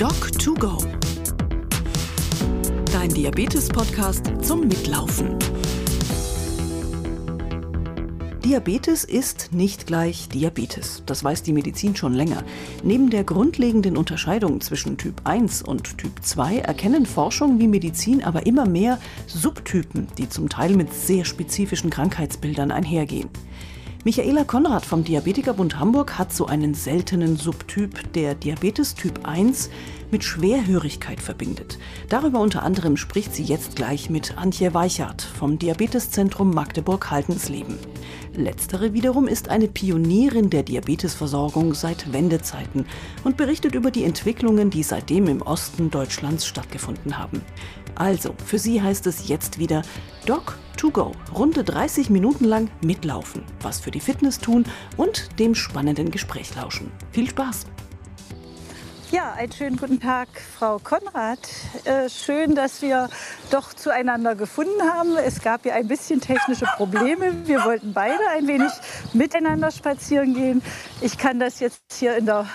Doc2Go. Dein Diabetes-Podcast zum Mitlaufen. Diabetes ist nicht gleich Diabetes. Das weiß die Medizin schon länger. Neben der grundlegenden Unterscheidung zwischen Typ 1 und Typ 2 erkennen Forschung wie Medizin aber immer mehr Subtypen, die zum Teil mit sehr spezifischen Krankheitsbildern einhergehen. Michaela Konrad vom Diabetikerbund Hamburg hat so einen seltenen Subtyp, der Diabetes Typ 1 mit Schwerhörigkeit verbindet. Darüber unter anderem spricht sie jetzt gleich mit Antje Weichert vom Diabeteszentrum Magdeburg-Haltensleben. Letztere wiederum ist eine Pionierin der Diabetesversorgung seit Wendezeiten und berichtet über die Entwicklungen, die seitdem im Osten Deutschlands stattgefunden haben. Also, für sie heißt es jetzt wieder Doc to go. Runde 30 Minuten lang mitlaufen, was für die Fitness tun und dem spannenden Gespräch lauschen. Viel Spaß! Ja, einen schönen guten Tag, Frau Konrad. Äh, schön, dass wir doch zueinander gefunden haben. Es gab ja ein bisschen technische Probleme. Wir wollten beide ein wenig miteinander spazieren gehen. Ich kann das jetzt hier in der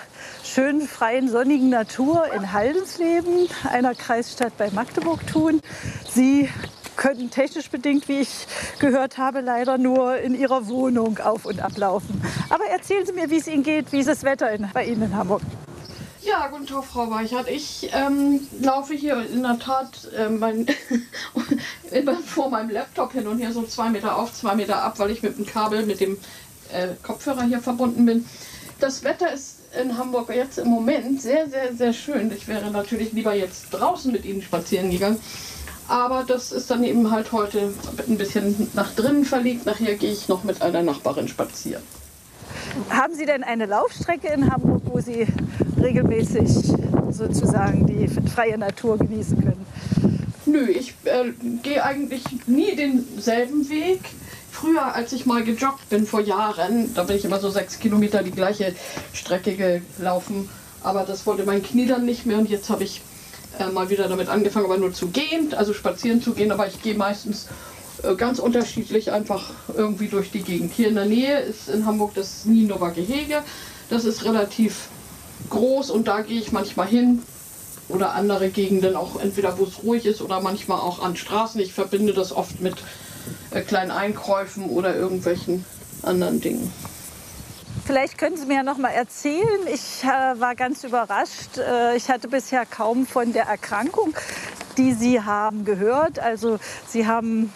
schönen, freien, sonnigen Natur in Haldensleben, einer Kreisstadt bei Magdeburg, tun. Sie können technisch bedingt, wie ich gehört habe, leider nur in Ihrer Wohnung auf und ablaufen. Aber erzählen Sie mir, wie es Ihnen geht, wie ist das Wetter in, bei Ihnen in Hamburg? Ja, guten Tag, Frau Weichert. Ich ähm, laufe hier in der Tat äh, mein, vor meinem Laptop hin und her so zwei Meter auf, zwei Meter ab, weil ich mit dem Kabel, mit dem äh, Kopfhörer hier verbunden bin. Das Wetter ist in Hamburg jetzt im Moment sehr, sehr, sehr schön. Ich wäre natürlich lieber jetzt draußen mit Ihnen spazieren gegangen. Aber das ist dann eben halt heute ein bisschen nach drinnen verlegt. Nachher gehe ich noch mit einer Nachbarin spazieren. Haben Sie denn eine Laufstrecke in Hamburg, wo Sie regelmäßig sozusagen die freie Natur genießen können? Nö, ich äh, gehe eigentlich nie denselben Weg. Früher, als ich mal gejoggt bin vor Jahren, da bin ich immer so sechs Kilometer die gleiche Strecke gelaufen. Aber das wollte mein Knie dann nicht mehr und jetzt habe ich äh, mal wieder damit angefangen, aber nur zu gehen, also spazieren zu gehen. Aber ich gehe meistens äh, ganz unterschiedlich einfach irgendwie durch die Gegend. Hier in der Nähe ist in Hamburg das Nienower Gehege. Das ist relativ groß und da gehe ich manchmal hin. Oder andere Gegenden auch entweder, wo es ruhig ist oder manchmal auch an Straßen. Ich verbinde das oft mit kleinen Einkäufen oder irgendwelchen anderen Dingen. Vielleicht können Sie mir noch mal erzählen. Ich äh, war ganz überrascht. Äh, ich hatte bisher kaum von der Erkrankung, die Sie haben, gehört. Also Sie haben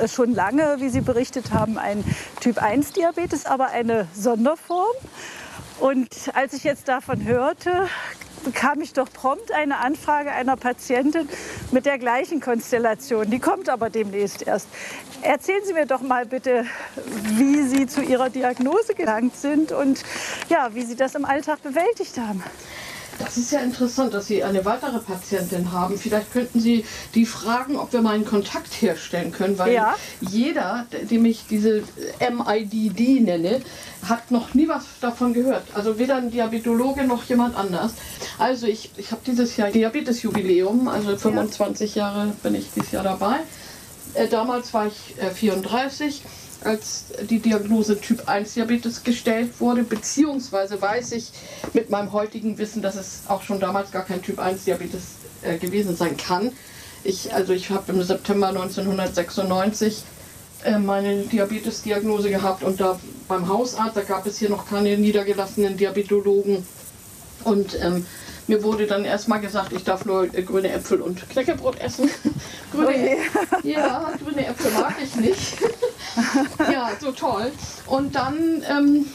äh, schon lange, wie Sie berichtet haben, ein Typ-1-Diabetes, aber eine Sonderform. Und als ich jetzt davon hörte, bekam ich doch prompt eine Anfrage einer Patientin mit der gleichen Konstellation. Die kommt aber demnächst erst. Erzählen Sie mir doch mal bitte, wie Sie zu Ihrer Diagnose gelangt sind und ja, wie Sie das im Alltag bewältigt haben. Das ist ja interessant, dass Sie eine weitere Patientin haben. Vielleicht könnten Sie die fragen, ob wir mal einen Kontakt herstellen können, weil ja. jeder, dem ich diese MIDD nenne, hat noch nie was davon gehört. Also weder ein Diabetologe noch jemand anders. Also ich, ich habe dieses Jahr Diabetesjubiläum, also 25 ja. Jahre bin ich dieses Jahr dabei. Äh, damals war ich äh, 34 als die Diagnose Typ 1 Diabetes gestellt wurde, beziehungsweise weiß ich mit meinem heutigen Wissen, dass es auch schon damals gar kein Typ 1 Diabetes äh, gewesen sein kann. Ich, also ich habe im September 1996 äh, meine Diabetes-Diagnose gehabt und da beim Hausarzt, da gab es hier noch keine niedergelassenen Diabetologen und ähm, mir wurde dann erstmal gesagt, ich darf nur äh, grüne Äpfel und Knäckebrot essen. grüne, okay. Ja, grüne Äpfel mag ich nicht. ja, so toll. Und dann ähm,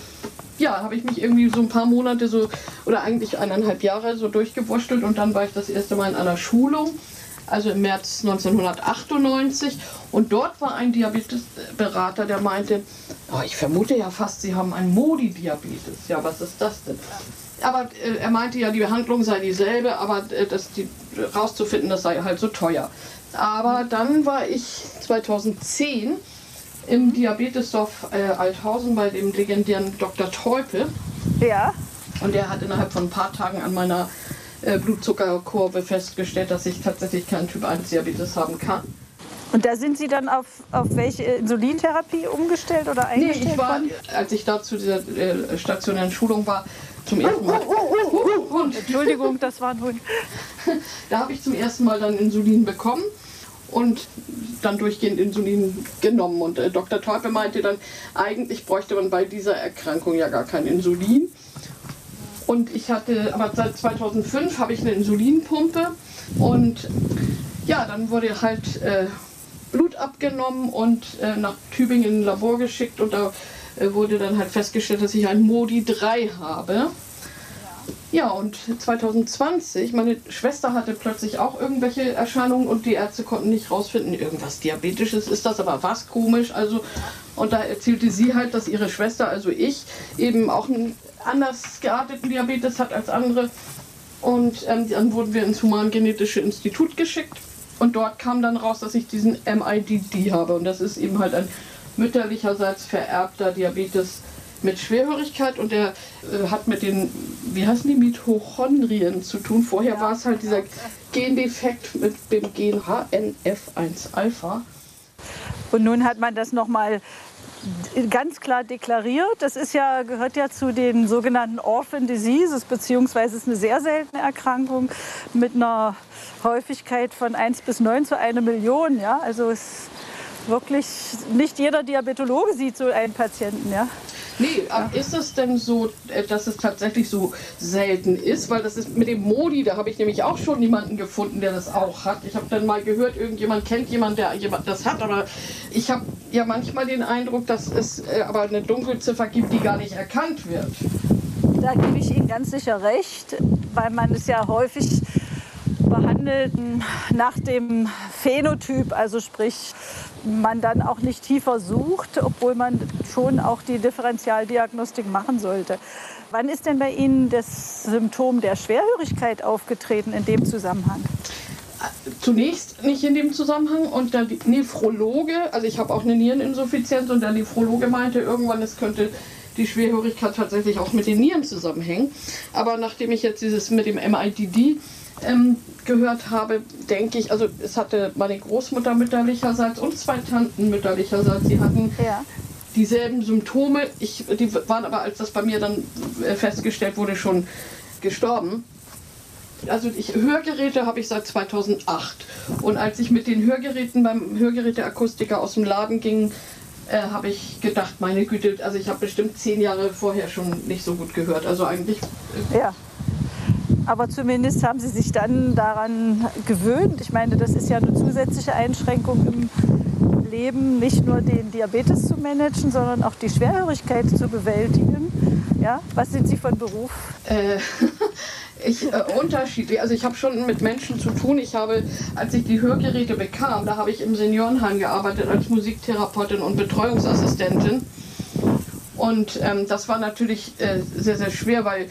ja, habe ich mich irgendwie so ein paar Monate so, oder eigentlich eineinhalb Jahre so durchgewurschtelt und dann war ich das erste Mal in einer Schulung, also im März 1998 und dort war ein Diabetesberater, der meinte, oh, ich vermute ja fast, Sie haben einen Modi-Diabetes. Ja, was ist das denn? Aber äh, er meinte ja, die Behandlung sei dieselbe, aber äh, das die, rauszufinden, das sei halt so teuer. Aber dann war ich 2010 im Diabetesdorf äh, Althausen bei dem legendären Dr. Teupel. Ja. Und der hat innerhalb von ein paar Tagen an meiner äh, Blutzuckerkurve festgestellt, dass ich tatsächlich keinen Typ 1 Diabetes haben kann. Und da sind Sie dann auf, auf welche Insulintherapie umgestellt oder eingestellt nee, ich war, worden? Als ich da zu dieser äh, stationären Schulung war, zum ersten Mal. Hund. Entschuldigung, das war ein Hund. Da habe ich zum ersten Mal dann Insulin bekommen und dann durchgehend Insulin genommen. Und äh, Dr. Teufel meinte dann, eigentlich bräuchte man bei dieser Erkrankung ja gar kein Insulin. Und ich hatte, aber seit 2005 habe ich eine Insulinpumpe und ja, dann wurde halt äh, Blut abgenommen und äh, nach Tübingen in ein Labor geschickt und da wurde dann halt festgestellt, dass ich ein Modi 3 habe. Ja, und 2020, meine Schwester hatte plötzlich auch irgendwelche Erscheinungen und die Ärzte konnten nicht rausfinden, irgendwas Diabetisches ist das, aber was komisch. Also, und da erzählte sie halt, dass ihre Schwester, also ich, eben auch einen anders gearteten Diabetes hat als andere. Und ähm, dann wurden wir ins Humangenetische Institut geschickt und dort kam dann raus, dass ich diesen MIDD habe. Und das ist eben halt ein mütterlicherseits vererbter Diabetes mit Schwerhörigkeit und der äh, hat mit den, wie heißen die, Mitochondrien zu tun. Vorher war es halt dieser Gendefekt mit dem Gen HNF1-Alpha. Und nun hat man das nochmal ganz klar deklariert. Das ist ja, gehört ja zu den sogenannten Orphan Diseases, beziehungsweise ist eine sehr seltene Erkrankung mit einer Häufigkeit von 1 bis 9 zu 1 Million. Ja? Also es wirklich nicht jeder Diabetologe sieht so einen Patienten. Ja? Nee, aber ist es denn so, äh, dass es tatsächlich so selten ist? Weil das ist mit dem Modi, da habe ich nämlich auch schon jemanden gefunden, der das auch hat. Ich habe dann mal gehört, irgendjemand kennt jemanden, der jemand das hat, aber ich habe ja manchmal den Eindruck, dass es äh, aber eine Dunkelziffer gibt, die gar nicht erkannt wird. Da gebe ich Ihnen ganz sicher recht, weil man es ja häufig behandelt nach dem Phänotyp, also sprich man dann auch nicht tiefer sucht, obwohl man schon auch die Differentialdiagnostik machen sollte. Wann ist denn bei Ihnen das Symptom der Schwerhörigkeit aufgetreten in dem Zusammenhang? Zunächst nicht in dem Zusammenhang und der Nephrologe, also ich habe auch eine Niereninsuffizienz und der Nephrologe meinte irgendwann, es könnte die Schwerhörigkeit tatsächlich auch mit den Nieren zusammenhängen. Aber nachdem ich jetzt dieses mit dem MIDD ähm, gehört habe, denke ich, also es hatte meine Großmutter mütterlicherseits und zwei Tanten mütterlicherseits, sie hatten ja. dieselben Symptome. Ich, die waren aber, als das bei mir dann äh, festgestellt wurde, schon gestorben. Also ich, Hörgeräte habe ich seit 2008 und als ich mit den Hörgeräten beim Hörgeräteakustiker aus dem Laden ging, äh, habe ich gedacht, meine Güte, also ich habe bestimmt zehn Jahre vorher schon nicht so gut gehört. Also eigentlich. Äh, ja. Aber zumindest haben sie sich dann daran gewöhnt. Ich meine, das ist ja eine zusätzliche Einschränkung im Leben, nicht nur den Diabetes zu managen, sondern auch die Schwerhörigkeit zu bewältigen. Ja? Was sind Sie von Beruf? Äh, ich, äh, unterschiedlich. Also ich habe schon mit Menschen zu tun. Ich habe, als ich die Hörgeräte bekam, da habe ich im Seniorenheim gearbeitet als Musiktherapeutin und Betreuungsassistentin. Und ähm, das war natürlich äh, sehr, sehr schwer, weil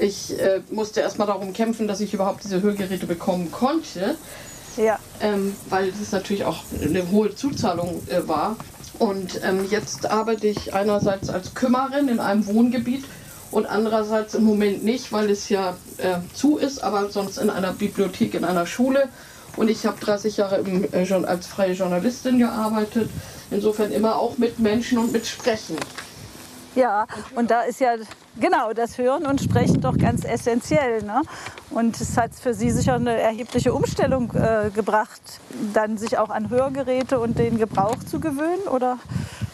ich äh, musste erstmal darum kämpfen, dass ich überhaupt diese Hörgeräte bekommen konnte. Ja. Ähm, weil es natürlich auch eine hohe Zuzahlung äh, war. Und ähm, jetzt arbeite ich einerseits als Kümmerin in einem Wohngebiet und andererseits im Moment nicht, weil es ja äh, zu ist, aber sonst in einer Bibliothek, in einer Schule. Und ich habe 30 Jahre im, äh, als freie Journalistin gearbeitet. Insofern immer auch mit Menschen und mit Sprechen. Ja, und da ist ja genau das Hören und Sprechen doch ganz essentiell. Ne? Und es hat für Sie sicher eine erhebliche Umstellung äh, gebracht, dann sich auch an Hörgeräte und den Gebrauch zu gewöhnen oder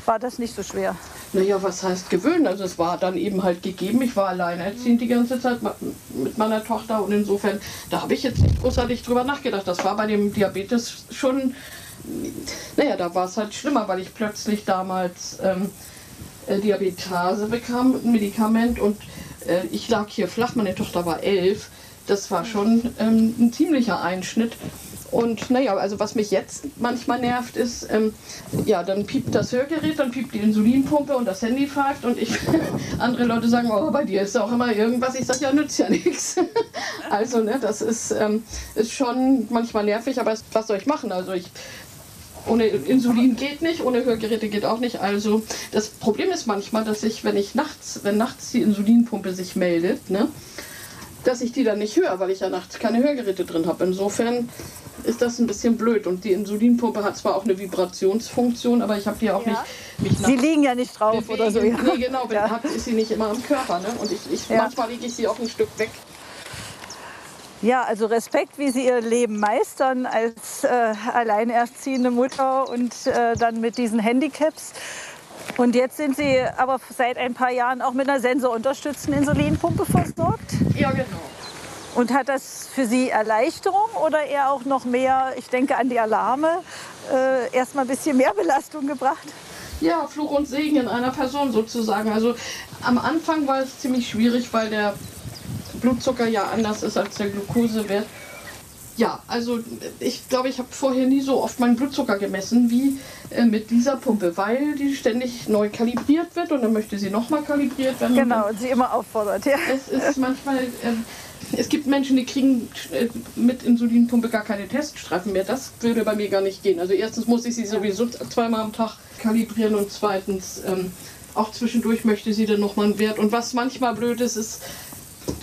war das nicht so schwer? Naja, was heißt gewöhnen? Also es war dann eben halt gegeben. Ich war alleinerziehend die ganze Zeit mit meiner Tochter und insofern, da habe ich jetzt nicht großartig drüber nachgedacht. Das war bei dem Diabetes schon, naja, da war es halt schlimmer, weil ich plötzlich damals... Ähm, äh, Diabetase bekam, ein Medikament und äh, ich lag hier flach, meine Tochter war elf. Das war schon ähm, ein ziemlicher Einschnitt. Und naja, also was mich jetzt manchmal nervt, ist, ähm, ja, dann piept das Hörgerät, dann piept die Insulinpumpe und das Handy pfeift und ich, andere Leute sagen, oh, bei dir ist auch immer irgendwas. Ich sage, ja, nützt ja nichts. Also, ne, das ist, ähm, ist schon manchmal nervig, aber was soll ich machen? Also ich ohne Insulin geht nicht, ohne Hörgeräte geht auch nicht. Also das Problem ist manchmal, dass ich, wenn ich nachts, wenn nachts die Insulinpumpe sich meldet, ne, dass ich die dann nicht höre, weil ich ja nachts keine Hörgeräte drin habe. Insofern ist das ein bisschen blöd. Und die Insulinpumpe hat zwar auch eine Vibrationsfunktion, aber ich habe die auch Ja. nicht. Sie liegen ja nicht drauf bewegen. oder so. Ja. Nee, genau, Ja. hab, ist sie nicht immer am Körper. Ne? Und ich, ich, Ja. manchmal lege ich sie auch ein Stück weg. Ja, also Respekt, wie Sie Ihr Leben meistern als äh, alleinerziehende Mutter und äh, dann mit diesen Handicaps. Und jetzt sind Sie aber seit ein paar Jahren auch mit einer sensorunterstützten Insulinpumpe versorgt. Ja, genau. Und hat das für Sie Erleichterung oder eher auch noch mehr, ich denke an die Alarme, äh, erstmal ein bisschen mehr Belastung gebracht? Ja, Fluch und Segen in einer Person sozusagen. Also am Anfang war es ziemlich schwierig, weil der Blutzucker ja anders ist als der Glukosewert. Ja, also ich glaube, ich habe vorher nie so oft meinen Blutzucker gemessen wie äh, mit dieser Pumpe, weil die ständig neu kalibriert wird und dann möchte sie nochmal kalibriert werden. Und Genau, und Sie immer auffordert. Ja. es ist manchmal, äh, es gibt Menschen, die kriegen äh, mit Insulinpumpe gar keine Teststreifen mehr. Das würde bei mir gar nicht gehen. Also erstens muss ich sie sowieso zweimal am Tag kalibrieren und zweitens ähm, auch zwischendurch möchte sie dann nochmal einen Wert. Und was manchmal blöd ist, ist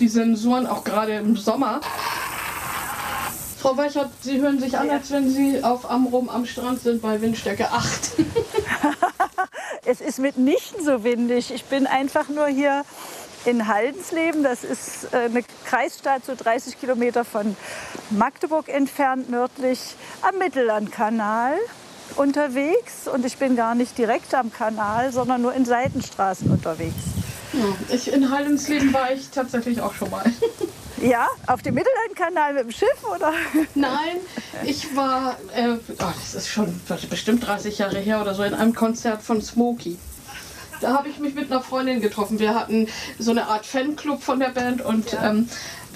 die Sensoren auch gerade im Sommer. Frau Weichert, Sie hören sich an, als wenn Sie auf Amrum am Strand sind bei Windstärke 8. Es ist mitnichten so windig. Ich bin einfach nur hier in Haldensleben. Das ist äh, eine Kreisstadt, so 30 Kilometer von Magdeburg entfernt, nördlich am Mittellandkanal unterwegs. Und ich bin gar nicht direkt am Kanal, sondern nur in Seitenstraßen unterwegs. Ja, ich, in Heidensleben war ich tatsächlich auch schon mal. Ja, auf dem Mittellandkanal mit dem Schiff oder? Nein, ich war, äh, oh, das ist schon bestimmt 30 Jahre her oder so, in einem Konzert von Smokey. Da habe ich mich mit einer Freundin getroffen. Wir hatten so eine Art Fanclub von der Band und ähm,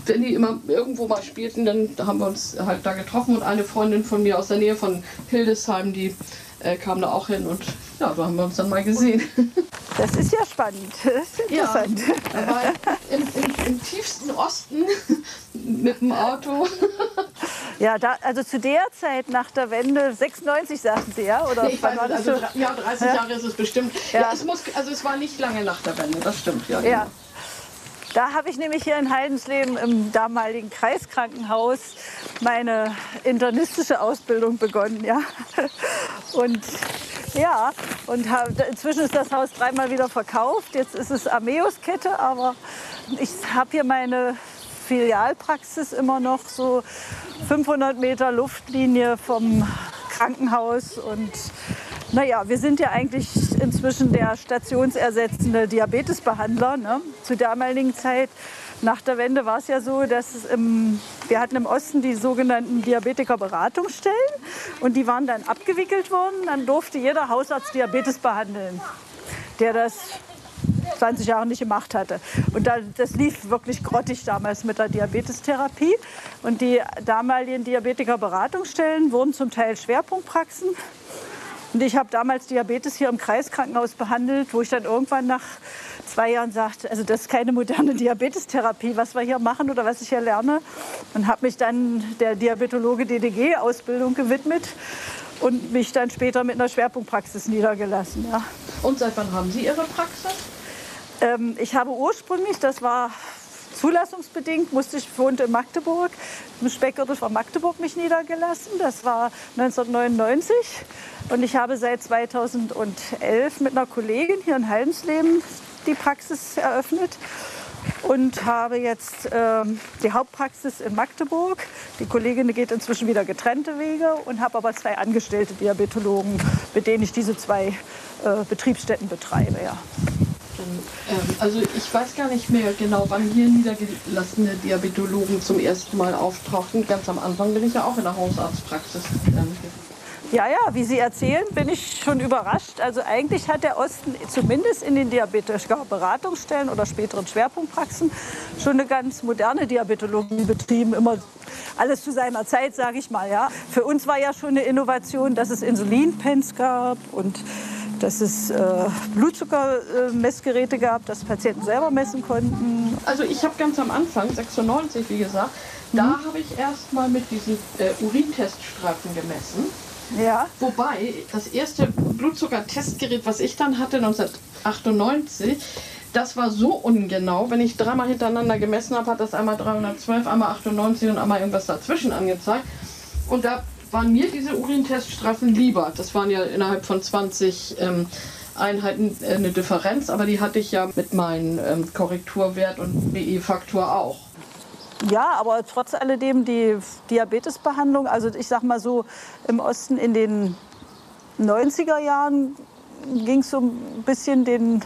wenn die immer irgendwo mal spielten, dann haben wir uns halt da getroffen und eine Freundin von mir aus der Nähe von Hildesheim, die äh, kam da auch hin und ja, so haben wir uns dann mal gesehen. Das ist ja spannend. Das ist interessant. Aber im, im, im tiefsten Osten mit dem Auto. Ja, da, also zu der Zeit nach der Wende, 96 sagten Sie ja? Oder Nee, ich wann weiß war das also ja, 30 Jahre ist es bestimmt. Ja. Ja. es muss, also es war nicht lange nach der Wende, das stimmt. Ja, Ja. genau. Da habe ich nämlich hier in Heidensleben im damaligen Kreiskrankenhaus meine internistische Ausbildung begonnen. Ja. Und ja, und hab, inzwischen ist das Haus dreimal wieder verkauft. Jetzt ist es Armeus-Kette, aber ich habe hier meine Filialpraxis immer noch so 500 Meter Luftlinie vom Krankenhaus und naja, wir sind ja eigentlich inzwischen der stationsersetzende Diabetesbehandler. Ne? Zur damaligen Zeit, nach der Wende, war es ja so, dass im, wir hatten im Osten die sogenannten Diabetikerberatungsstellen und die waren dann abgewickelt worden. Dann durfte jeder Hausarzt Diabetes behandeln, der das 20 Jahre nicht gemacht hatte. Und da, das lief wirklich grottig damals mit der Diabetestherapie. Und die damaligen Diabetikerberatungsstellen wurden zum Teil Schwerpunktpraxen. Und ich habe damals Diabetes hier im Kreiskrankenhaus behandelt, wo ich dann irgendwann nach zwei Jahren sagte, also das ist keine moderne Diabetestherapie, was wir hier machen oder was ich hier lerne. Und habe mich dann der Diabetologe DDG-Ausbildung gewidmet und mich dann später mit einer Schwerpunktpraxis niedergelassen. Ja. Und seit wann haben Sie Ihre Praxis? Ähm, ich habe ursprünglich, das war zulassungsbedingt, musste ich wohnte in Magdeburg, im Speckgürtel von Magdeburg mich niedergelassen. Das war 1999 und ich habe seit 2011 mit einer Kollegin hier in Haldensleben die Praxis eröffnet und habe jetzt ähm, die Hauptpraxis in Magdeburg. Die Kollegin geht inzwischen wieder getrennte Wege und habe aber zwei angestellte Diabetologen, mit denen ich diese zwei äh, Betriebsstätten betreibe. Ja. Ähm, also ich weiß gar nicht mehr genau, wann hier niedergelassene Diabetologen zum ersten Mal auftauchten. Ganz am Anfang bin ich ja auch in der Hausarztpraxis. Ja, ja, wie Sie erzählen, bin ich schon überrascht. Also eigentlich hat der Osten zumindest in den Diabetes-Beratungsstellen oder späteren Schwerpunktpraxen schon eine ganz moderne Diabetologie betrieben. Immer alles zu seiner Zeit, sage ich mal. Ja. Für uns war ja schon eine Innovation, dass es Insulinpens gab und dass es äh, Blutzuckermessgeräte gab, dass Patienten selber messen konnten. Also ich habe ganz am Anfang, 96 wie gesagt, da habe ich erst mal mit diesen äh, Urinteststreifen gemessen. Ja, Wobei das erste Blutzuckertestgerät, was ich dann hatte 1998, das war so ungenau. Wenn ich dreimal hintereinander gemessen habe, hat das einmal 312, einmal 98 und einmal irgendwas dazwischen angezeigt. Und da waren mir diese Urinteststrafen lieber. Das waren ja innerhalb von 20 ähm, Einheiten äh, eine Differenz, aber die hatte ich ja mit meinem ähm, Korrekturwert und BE-Faktor auch. Ja, aber trotz alledem die Diabetesbehandlung, also ich sag mal so im Osten in den 90er Jahren ging es so ein bisschen den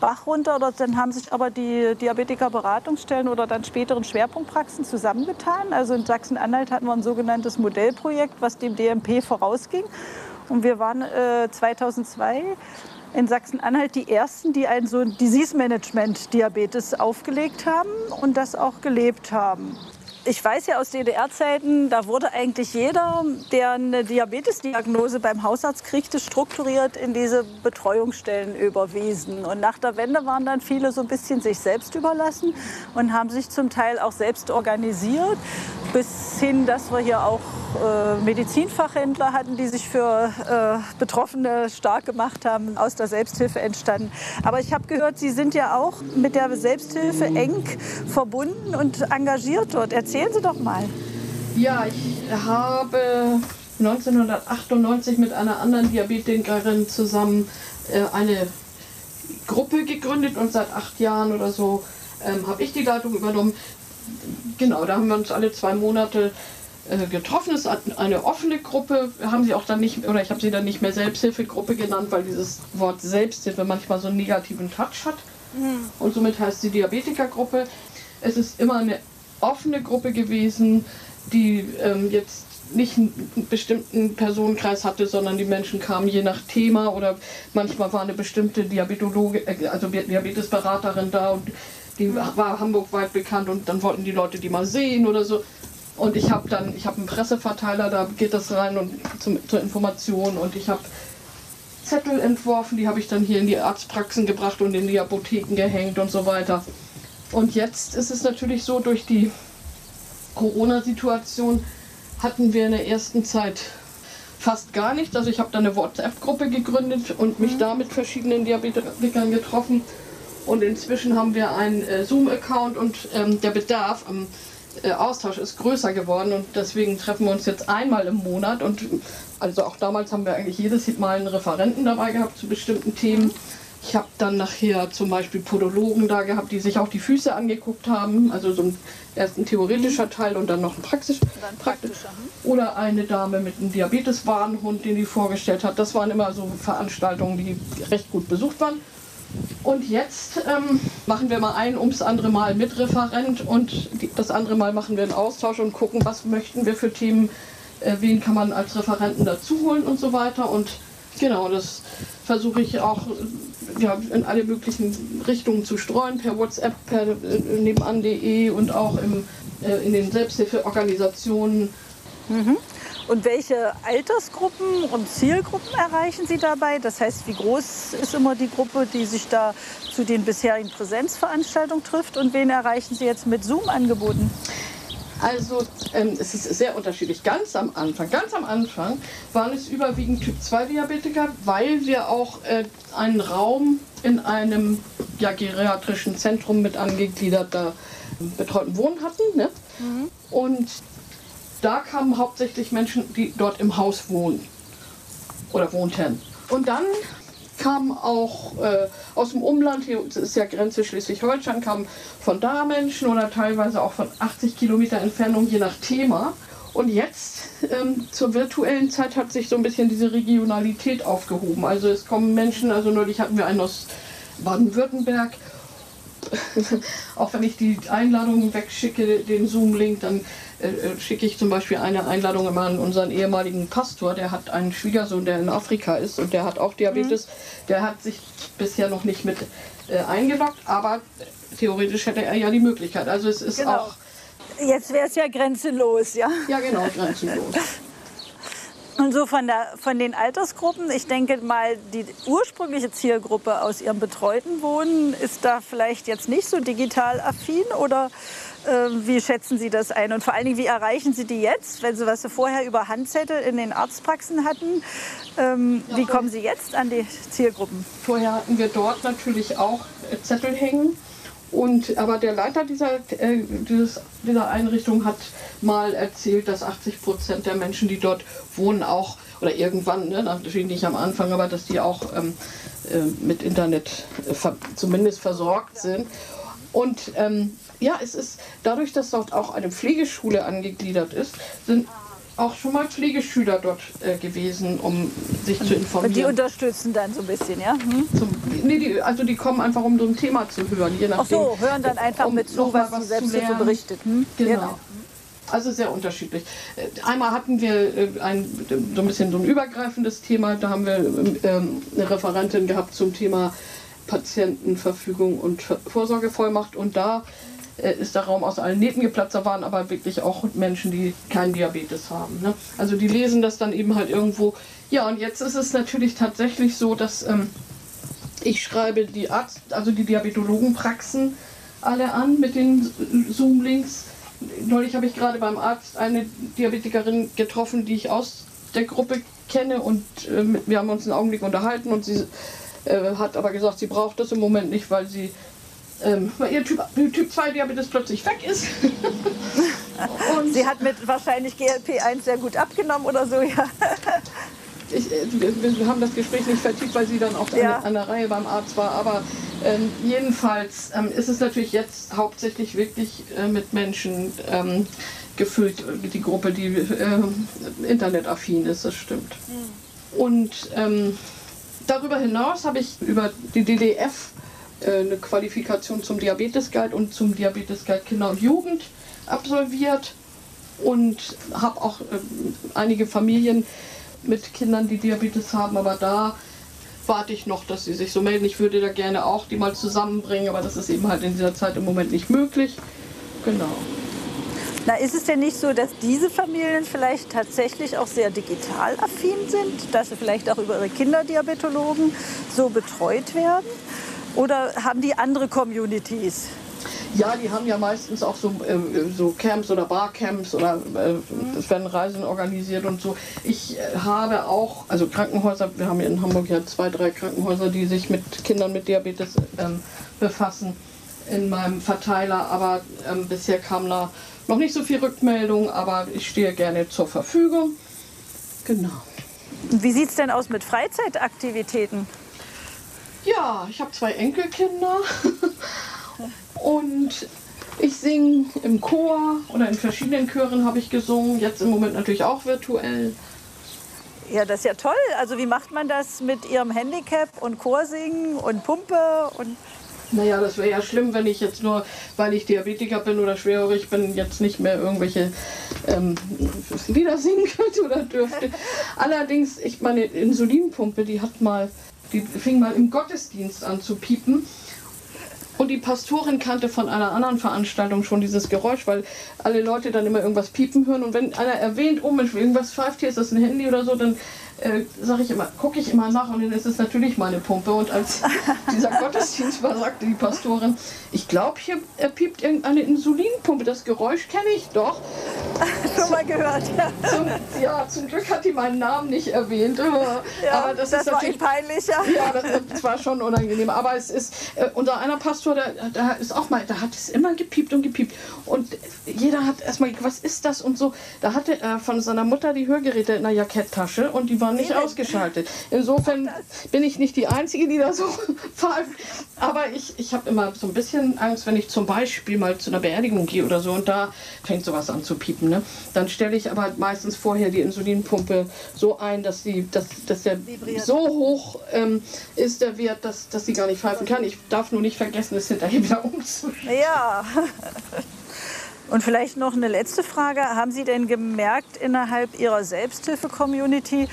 Bach runter. Oder dann haben sich aber die Diabetiker-Beratungsstellen oder dann späteren Schwerpunktpraxen zusammengetan. Also in Sachsen-Anhalt hatten wir ein sogenanntes Modellprojekt, was dem DMP vorausging. Und wir waren äh, 2002 in Sachsen-Anhalt die ersten, die ein so Disease Management Diabetes aufgelegt haben und das auch gelebt haben. Ich weiß ja aus DDR-Zeiten, da wurde eigentlich jeder, der eine Diabetesdiagnose beim Hausarzt kriegte, strukturiert in diese Betreuungsstellen überwiesen. Und nach der Wende waren dann viele so ein bisschen sich selbst überlassen und haben sich zum Teil auch selbst organisiert, bis hin, dass wir hier auch äh, Medizinfachhändler hatten, die sich für äh, Betroffene stark gemacht haben, aus der Selbsthilfe entstanden. Aber ich habe gehört, Sie sind ja auch mit der Selbsthilfe eng verbunden und engagiert dort. Erzählen Sie doch mal. Ja, ich habe 1998 mit einer anderen Diabetikerin zusammen äh, eine Gruppe gegründet und seit acht Jahren oder so ähm, habe ich die Leitung übernommen. Genau, da haben wir uns alle zwei Monate äh, getroffen. Es ist eine offene Gruppe. Haben sie auch dann nicht, oder ich habe sie dann nicht mehr Selbsthilfegruppe genannt, weil dieses Wort Selbsthilfe manchmal so einen negativen Touch hat. Mhm. Und somit heißt sie Diabetikergruppe. Es ist immer eine offene Gruppe gewesen, die ähm, jetzt nicht einen bestimmten Personenkreis hatte, sondern die Menschen kamen je nach Thema oder manchmal war eine bestimmte Diabetologe, äh, also Diabetesberaterin da und die mhm. war hamburgweit bekannt und dann wollten die Leute die mal sehen oder so. Und ich habe dann, ich habe einen Presseverteiler, da geht das rein und zum, zur Information und ich habe Zettel entworfen, die habe ich dann hier in die Arztpraxen gebracht und in die Apotheken gehängt und so weiter. Und jetzt ist es natürlich so, durch die Corona-Situation hatten wir in der ersten Zeit fast gar nichts. Also ich habe da eine WhatsApp-Gruppe gegründet und mich mhm. da mit verschiedenen Diabetikern getroffen. Und inzwischen haben wir einen äh, Zoom-Account und ähm, der Bedarf am äh, Austausch ist größer geworden und deswegen treffen wir uns jetzt einmal im Monat und also auch damals haben wir eigentlich jedes Mal einen Referenten dabei gehabt zu bestimmten Themen. Ich habe dann nachher zum Beispiel Podologen da gehabt, die sich auch die Füße angeguckt haben. Also so ein, erst ein theoretischer Teil und dann noch ein, praxisch, ein praktischer. Hm? Oder eine Dame mit einem Diabeteswarnhund, den die vorgestellt hat. Das waren immer so Veranstaltungen, die recht gut besucht waren. Und jetzt ähm, machen wir mal ein ums andere Mal mit Referent und die, das andere Mal machen wir einen Austausch und gucken, was möchten wir für Themen, äh, wen kann man als Referenten dazu holen und so weiter. Und genau, das versuche ich auch ja, in alle möglichen Richtungen zu streuen, per WhatsApp, per äh, nebenan.de und auch im, äh, in den Selbsthilfeorganisationen. Mhm. Und welche Altersgruppen und Zielgruppen erreichen Sie dabei? Das heißt, wie groß ist immer die Gruppe, die sich da zu den bisherigen Präsenzveranstaltungen trifft? Und wen erreichen Sie jetzt mit Zoom-Angeboten? Also ähm, es ist sehr unterschiedlich. Ganz am Anfang, ganz am Anfang waren es überwiegend Typ-2-Diabetiker, weil wir auch äh, einen Raum in einem ja, geriatrischen Zentrum mit angegliederter betreuten Wohnen hatten. Ne? Mhm. Und da kamen hauptsächlich Menschen, die dort im Haus wohnen oder wohnten. Und dann kamen auch äh, aus dem Umland, hier ist ja Grenze Schleswig-Holstein, kamen von da Menschen oder teilweise auch von 80 Kilometer Entfernung, je nach Thema. Und jetzt ähm, zur virtuellen Zeit hat sich so ein bisschen diese Regionalität aufgehoben. Also es kommen Menschen, also neulich hatten wir einen aus Baden-Württemberg auch wenn ich die Einladungen wegschicke, den Zoom-Link, dann äh, äh, schicke ich zum Beispiel eine Einladung immer an unseren ehemaligen Pastor, der hat einen Schwiegersohn, der in Afrika ist und der hat auch Diabetes. Mhm. Der hat sich bisher noch nicht mit äh, eingeloggt, aber theoretisch hätte er ja die Möglichkeit. Also es ist genau. auch. Jetzt wäre es ja grenzenlos, ja? Ja, genau, grenzenlos. Und so von, der, von den Altersgruppen, ich denke mal, die ursprüngliche Zielgruppe aus ihrem betreuten Wohnen ist da vielleicht jetzt nicht so digital affin oder äh, wie schätzen Sie das ein? Und vor allen Dingen, wie erreichen Sie die jetzt, wenn Sie was Sie vorher über Handzettel in den Arztpraxen hatten? Ähm, ja, wie kommen Sie jetzt an die Zielgruppen? Vorher hatten wir dort natürlich auch Zettel hängen und, aber der Leiter dieser, äh, dieses, dieser Einrichtung hat mal erzählt, dass 80 Prozent der Menschen, die dort wohnen, auch, oder irgendwann, ne, natürlich nicht am Anfang, aber dass die auch ähm, äh, mit Internet äh, ver zumindest versorgt sind. Und ähm, ja, es ist dadurch, dass dort auch eine Pflegeschule angegliedert ist, sind auch schon mal Pflegeschüler dort äh, gewesen, um sich zu informieren. Und die unterstützen dann so ein bisschen, ja? Hm? Zum, nee, die, also die kommen einfach, um so ein Thema zu hören. Je nachdem, Ach so, hören dann einfach um mit zu, was, was sie selbst so berichtet. Hm? Genau. genau. Also sehr unterschiedlich. Äh, einmal hatten wir äh, ein, so ein bisschen so ein übergreifendes Thema. Da haben wir ähm, eine Referentin gehabt zum Thema Patientenverfügung und Vorsorgevollmacht. Und da äh, ist der Raum aus allen Nähten geplatzt. Da waren aber wirklich auch Menschen, die keinen Diabetes haben. Ne? Also die lesen das dann eben halt irgendwo. Ja, und jetzt ist es natürlich tatsächlich so, dass ähm, ich schreibe die Arzt, also die Diabetologenpraxen alle an mit den Zoom-Links. Neulich habe ich gerade beim Arzt eine Diabetikerin getroffen, die ich aus der Gruppe kenne und äh, wir haben uns einen Augenblick unterhalten und sie äh, hat aber gesagt, sie braucht das im Moment nicht, weil sie ähm, weil ihr Typ, typ 2 Diabetes plötzlich weg ist. und sie hat mit wahrscheinlich GLP-1 sehr gut abgenommen oder so, ja. Ich, äh, wir haben das Gespräch nicht vertieft, weil sie dann auch ja. an, der Reihe beim Arzt war. Aber ähm, jedenfalls ähm, ist es natürlich jetzt hauptsächlich wirklich äh, mit Menschen ähm, gefüllt, die Gruppe, die äh, internetaffin ist, das stimmt. Mhm. Und ähm, darüber hinaus habe ich über die DDF äh, eine Qualifikation zum Diabetes Guide und zum Diabetes Guide Kinder und Jugend absolviert und habe auch äh, einige Familien mit Kindern, die Diabetes haben, aber da warte ich noch, dass sie sich so melden. Ich würde da gerne auch die mal zusammenbringen, aber das ist eben halt in dieser Zeit im Moment nicht möglich. Genau. Na, ist es denn nicht so, dass diese Familien vielleicht tatsächlich auch sehr digital affin sind, dass sie vielleicht auch über ihre Kinderdiabetologen so betreut werden? Oder haben die andere Communities? Ja, die haben ja meistens auch so, äh, so Camps oder Barcamps oder äh, es werden Reisen organisiert und so. Ich äh, habe auch, also Krankenhäuser, wir haben hier in Hamburg ja zwei, drei Krankenhäuser, die sich mit Kindern mit Diabetes ähm, befassen in meinem Verteiler, aber ähm, bisher kam da noch nicht so viel Rückmeldung, aber ich stehe gerne zur Verfügung. Genau. Wie sieht es denn aus mit Freizeitaktivitäten? Ja, ich habe zwei Enkelkinder und ich singe im Chor oder in verschiedenen Chören habe ich gesungen, jetzt im Moment natürlich auch virtuell. Ja, das ist ja toll. Also wie macht man das mit Ihrem Handicap und Chorsingen und Pumpe und naja, das wäre ja schlimm, wenn ich jetzt nur, weil ich Diabetiker bin oder schwerhörig bin, jetzt nicht mehr irgendwelche ähm, Lieder singen könnte oder dürfte. Allerdings, ich meine Insulinpumpe, die hat mal die fing mal im Gottesdienst an zu piepen. Und die Pastorin kannte von einer anderen Veranstaltung schon dieses Geräusch, weil alle Leute dann immer irgendwas piepen hören. Und wenn einer erwähnt, oh Mensch, irgendwas pfeift hier, ist das ein Handy oder so, dann äh, sage ich immer, gucke ich immer nach und dann ist es natürlich meine Pumpe. Und als dieser Gottesdienst war, sagte die Pastorin, ich glaube, hier piept irgendeine Insulinpumpe. Das Geräusch kenne ich doch. Schon mal gehört, ja. Zum, ja, zum Glück hat die meinen Namen nicht erwähnt. Ja, aber das, das ist natürlich peinlich. Ja, das, das, war schon unangenehm. Aber es ist, äh, unser einer Pastor, der, der ist auch mal, da hat es immer gepiept und gepiept. Und jeder hat erstmal was ist das und so. Da hatte er von seiner Mutter die Hörgeräte in der Jacketttasche und die war nicht ausgeschaltet. Insofern bin ich nicht die Einzige, die da so pfeift. Aber ich, ich habe immer so ein bisschen Angst, wenn ich zum Beispiel mal zu einer Beerdigung gehe oder so und da fängt sowas an zu piepen. Ne? Dann stelle ich aber meistens vorher die Insulinpumpe so ein, dass, die, dass, dass der Vibriert. so hoch ähm, ist, der Wert, dass, dass sie gar nicht pfeifen kann. Ich darf nur nicht vergessen, es hinterher wieder umzustellen. Ja. Und vielleicht noch eine letzte Frage. Haben Sie denn gemerkt innerhalb Ihrer Selbsthilfe-Community,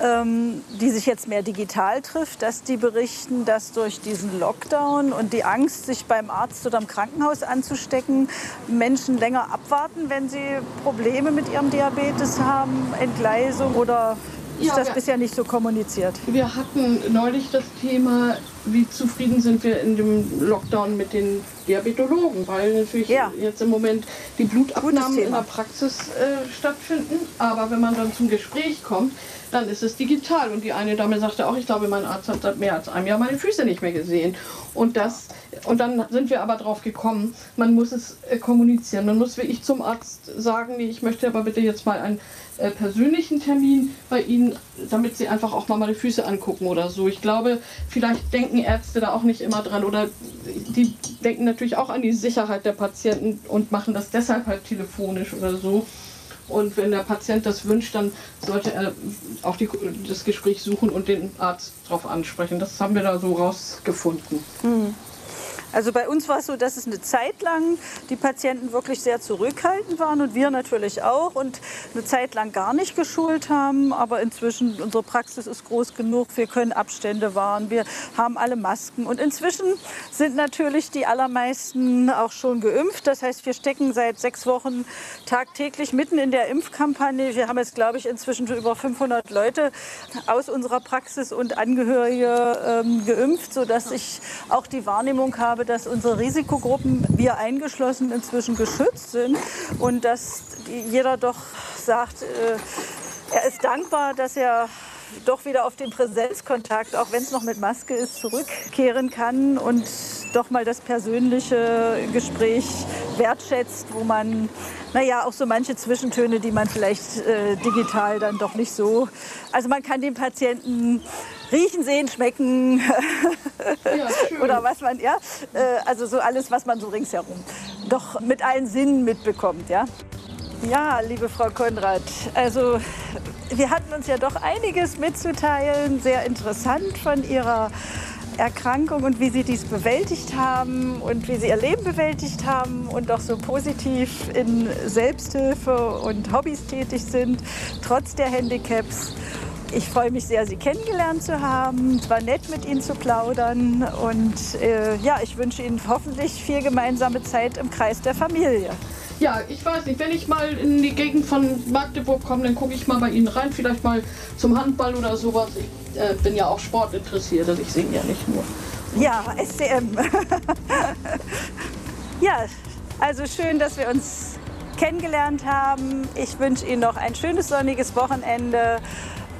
ähm, die sich jetzt mehr digital trifft, dass die berichten, dass durch diesen Lockdown und die Angst, sich beim Arzt oder im Krankenhaus anzustecken, Menschen länger abwarten, wenn sie Probleme mit ihrem Diabetes haben, Entgleisung oder ist ja, das bisher nicht so kommuniziert? Wir hatten neulich das Thema, wie zufrieden sind wir in dem Lockdown mit den Diabetologen, weil natürlich ja. jetzt im Moment die Blutabnahmen in der Praxis äh, stattfinden. Aber wenn man dann zum Gespräch kommt, dann ist es digital. Und die eine Dame sagte auch, ich glaube, mein Arzt hat seit mehr als einem Jahr meine Füße nicht mehr gesehen. Und, das, und dann sind wir aber drauf gekommen, man muss es äh, kommunizieren. Man muss wirklich zum Arzt sagen, nee, ich möchte aber bitte jetzt mal einen äh, persönlichen Termin bei Ihnen, damit Sie einfach auch mal meine Füße angucken oder so. Ich glaube, vielleicht denken Ärzte da auch nicht immer dran oder die denken natürlich auch an die Sicherheit der Patienten und machen das deshalb halt telefonisch oder so. Und wenn der Patient das wünscht, dann sollte er auch die, das Gespräch suchen und den Arzt darauf ansprechen. Das haben wir da so rausgefunden. Hm. Also bei uns war es so, dass es eine Zeit lang die Patienten wirklich sehr zurückhaltend waren und wir natürlich auch und eine Zeit lang gar nicht geschult haben. Aber inzwischen, unsere Praxis ist groß genug, wir können Abstände wahren, wir haben alle Masken. Und inzwischen sind natürlich die allermeisten auch schon geimpft. Das heißt, wir stecken seit sechs Wochen tagtäglich mitten in der Impfkampagne. Wir haben jetzt, glaube ich, inzwischen schon über 500 Leute aus unserer Praxis und Angehörige ähm, geimpft, sodass ich auch die Wahrnehmung habe, dass unsere Risikogruppen, wir eingeschlossen, inzwischen geschützt sind und dass jeder doch sagt, äh, er ist dankbar, dass er doch wieder auf den Präsenzkontakt, auch wenn es noch mit Maske ist, zurückkehren kann und doch mal das persönliche Gespräch wertschätzt, wo man, naja, auch so manche Zwischentöne, die man vielleicht äh, digital dann doch nicht so. Also man kann den Patienten riechen, sehen, schmecken ja, oder was man, ja, äh, also so alles, was man so ringsherum doch mit allen Sinnen mitbekommt, ja. Ja, liebe Frau Konrad, also wir hatten uns ja doch einiges mitzuteilen, sehr interessant von Ihrer Erkrankung und wie Sie dies bewältigt haben und wie Sie Ihr Leben bewältigt haben und auch so positiv in Selbsthilfe und Hobbys tätig sind, trotz der Handicaps. Ich freue mich sehr, Sie kennengelernt zu haben. Es war nett, mit Ihnen zu plaudern. Und äh, ja, ich wünsche Ihnen hoffentlich viel gemeinsame Zeit im Kreis der Familie. Ja, ich weiß nicht, wenn ich mal in die Gegend von Magdeburg komme, dann gucke ich mal bei Ihnen rein, vielleicht mal zum Handball oder sowas. Ich äh, bin ja auch sportinteressiert, also ich singe ja nicht nur. Ja, SCM. ja, also schön, dass wir uns kennengelernt haben. Ich wünsche Ihnen noch ein schönes sonniges Wochenende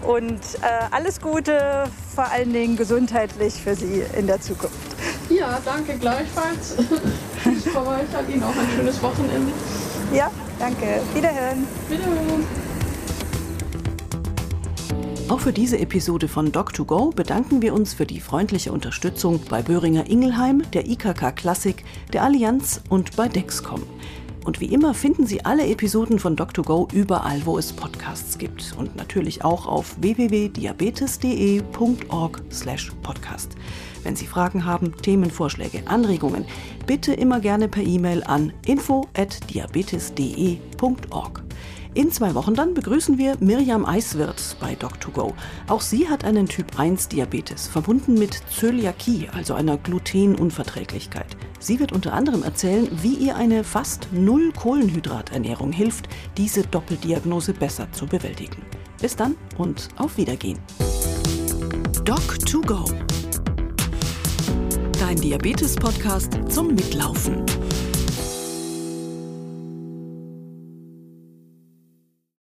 und äh, alles Gute, vor allen Dingen gesundheitlich für Sie in der Zukunft. Ja, danke gleichfalls. Tschüss, Frau Weichert, Ihnen auch ein schönes Wochenende. Ja, danke. Wiederhören. Wiederhören. Auch für diese Episode von Doc2Go bedanken wir uns für die freundliche Unterstützung bei Böhringer Ingelheim, der IKK Klassik, der Allianz und bei Dexcom. Und wie immer finden Sie alle Episoden von Doc2Go überall, wo es Podcasts gibt. Und natürlich auch auf www.diabetes.de.org/podcast. Wenn Sie Fragen haben, Themenvorschläge, Anregungen, bitte immer gerne per E-Mail an info@diabetes.de.org. In zwei Wochen dann begrüßen wir Mirjam Eiswirth bei Doc2Go. Auch sie hat einen Typ 1 Diabetes, verbunden mit Zöliakie, also einer Glutenunverträglichkeit. Sie wird unter anderem erzählen, wie ihr eine fast null Kohlenhydraternährung hilft, diese Doppeldiagnose besser zu bewältigen. Bis dann und auf Wiedergehen. Doc2Go. Dein Diabetes-Podcast zum Mitlaufen.